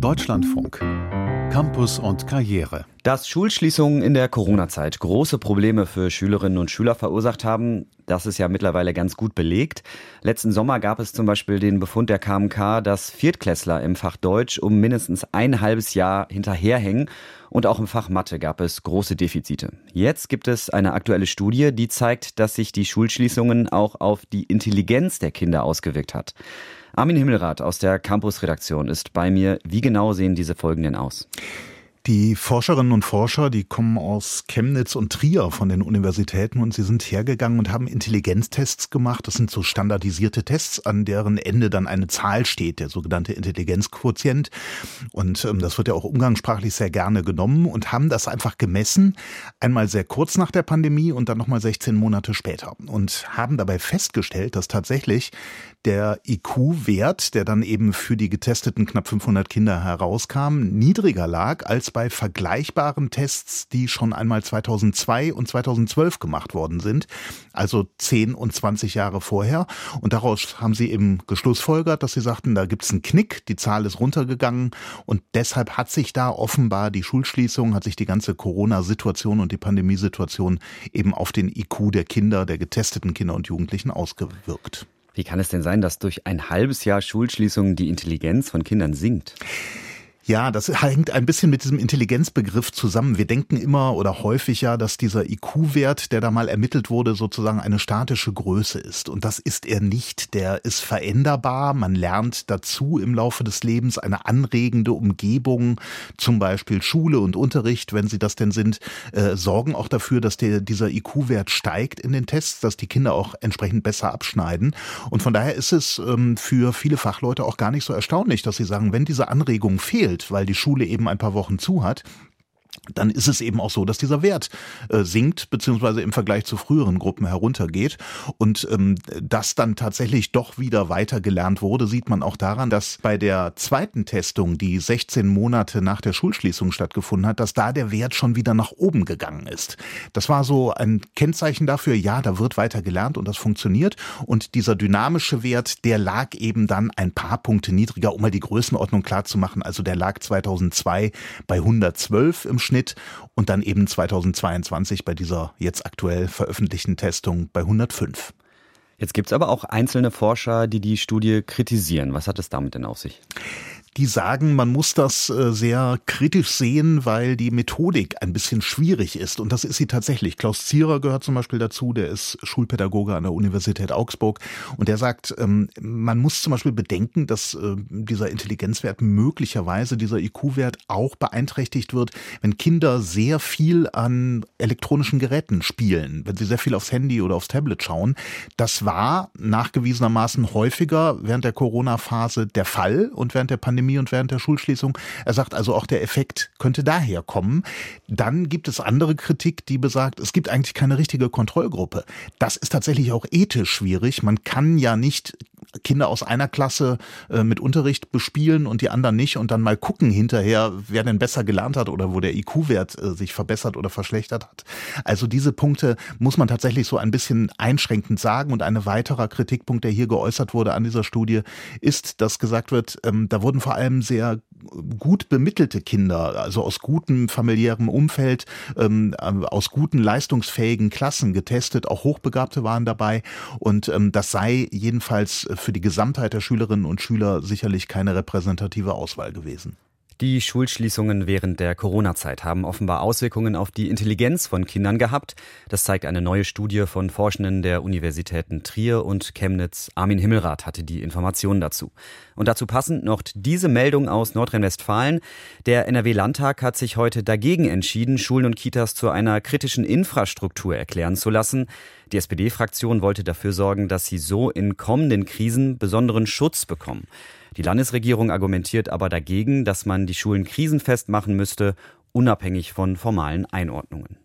Deutschlandfunk. Campus und Karriere. Dass Schulschließungen in der Corona-Zeit große Probleme für Schülerinnen und Schüler verursacht haben, das ist ja mittlerweile ganz gut belegt. Letzten Sommer gab es zum Beispiel den Befund der KMK, dass Viertklässler im Fach Deutsch um mindestens ein halbes Jahr hinterherhängen und auch im Fach Mathe gab es große Defizite. Jetzt gibt es eine aktuelle Studie, die zeigt, dass sich die Schulschließungen auch auf die Intelligenz der Kinder ausgewirkt hat. Armin Himmelrath aus der Campus-Redaktion ist bei mir. Wie genau sehen diese Folgen denn aus? Die Forscherinnen und Forscher, die kommen aus Chemnitz und Trier von den Universitäten und sie sind hergegangen und haben Intelligenztests gemacht. Das sind so standardisierte Tests, an deren Ende dann eine Zahl steht, der sogenannte Intelligenzquotient. Und ähm, das wird ja auch umgangssprachlich sehr gerne genommen und haben das einfach gemessen. Einmal sehr kurz nach der Pandemie und dann nochmal 16 Monate später. Und haben dabei festgestellt, dass tatsächlich der IQ-Wert, der dann eben für die getesteten knapp 500 Kinder herauskam, niedriger lag als bei vergleichbaren Tests, die schon einmal 2002 und 2012 gemacht worden sind, also 10 und 20 Jahre vorher. Und daraus haben sie eben geschlussfolgert, dass sie sagten, da gibt's einen Knick, die Zahl ist runtergegangen und deshalb hat sich da offenbar die Schulschließung, hat sich die ganze Corona-Situation und die Pandemiesituation eben auf den IQ der Kinder, der getesteten Kinder und Jugendlichen ausgewirkt. Wie kann es denn sein, dass durch ein halbes Jahr Schulschließung die Intelligenz von Kindern sinkt? Ja, das hängt ein bisschen mit diesem Intelligenzbegriff zusammen. Wir denken immer oder häufig ja, dass dieser IQ-Wert, der da mal ermittelt wurde, sozusagen eine statische Größe ist. Und das ist er nicht. Der ist veränderbar. Man lernt dazu im Laufe des Lebens eine anregende Umgebung, zum Beispiel Schule und Unterricht, wenn sie das denn sind, äh, sorgen auch dafür, dass der, dieser IQ-Wert steigt in den Tests, dass die Kinder auch entsprechend besser abschneiden. Und von daher ist es ähm, für viele Fachleute auch gar nicht so erstaunlich, dass sie sagen, wenn diese Anregung fehlt, weil die Schule eben ein paar Wochen zu hat, dann ist es eben auch so, dass dieser Wert äh, sinkt, beziehungsweise im Vergleich zu früheren Gruppen heruntergeht. Und ähm, das dann tatsächlich doch wieder weiter gelernt wurde, sieht man auch daran, dass bei der zweiten Testung, die 16 Monate nach der Schulschließung stattgefunden hat, dass da der Wert schon wieder nach oben gegangen ist. Das war so ein Kennzeichen dafür, ja, da wird weiter gelernt und das funktioniert. Und dieser dynamische Wert, der lag eben dann ein paar Punkte niedriger, um mal die Größenordnung klar zu machen. Also der lag 2002 bei 112 im Schnitt und dann eben 2022 bei dieser jetzt aktuell veröffentlichten Testung bei 105. Jetzt gibt es aber auch einzelne Forscher, die die Studie kritisieren. Was hat es damit denn auf sich? Die sagen, man muss das äh, sehr kritisch sehen, weil die Methodik ein bisschen schwierig ist. Und das ist sie tatsächlich. Klaus Zierer gehört zum Beispiel dazu, der ist Schulpädagoge an der Universität Augsburg. Und der sagt, ähm, man muss zum Beispiel bedenken, dass äh, dieser Intelligenzwert möglicherweise, dieser IQ-Wert auch beeinträchtigt wird, wenn Kinder sehr viel an elektronischen Geräten spielen, wenn sie sehr viel aufs Handy oder aufs Tablet schauen. Das war nachgewiesenermaßen häufiger während der Corona-Phase der Fall und während der Pandemie Pandemie und während der Schulschließung. Er sagt also, auch der Effekt könnte daher kommen. Dann gibt es andere Kritik, die besagt, es gibt eigentlich keine richtige Kontrollgruppe. Das ist tatsächlich auch ethisch schwierig. Man kann ja nicht Kinder aus einer Klasse äh, mit Unterricht bespielen und die anderen nicht und dann mal gucken hinterher, wer denn besser gelernt hat oder wo der IQ-Wert äh, sich verbessert oder verschlechtert hat. Also diese Punkte muss man tatsächlich so ein bisschen einschränkend sagen und ein weiterer Kritikpunkt, der hier geäußert wurde an dieser Studie, ist, dass gesagt wird, ähm, da wurden vor allem sehr gut bemittelte Kinder, also aus gutem familiärem Umfeld, ähm, aus guten leistungsfähigen Klassen getestet, auch Hochbegabte waren dabei und ähm, das sei jedenfalls für die Gesamtheit der Schülerinnen und Schüler sicherlich keine repräsentative Auswahl gewesen. Die Schulschließungen während der Corona-Zeit haben offenbar Auswirkungen auf die Intelligenz von Kindern gehabt. Das zeigt eine neue Studie von Forschenden der Universitäten Trier und Chemnitz. Armin Himmelrath hatte die Informationen dazu. Und dazu passend noch diese Meldung aus Nordrhein-Westfalen. Der NRW-Landtag hat sich heute dagegen entschieden, Schulen und Kitas zu einer kritischen Infrastruktur erklären zu lassen. Die SPD-Fraktion wollte dafür sorgen, dass sie so in kommenden Krisen besonderen Schutz bekommen. Die Landesregierung argumentiert aber dagegen, dass man die Schulen krisenfest machen müsste, unabhängig von formalen Einordnungen.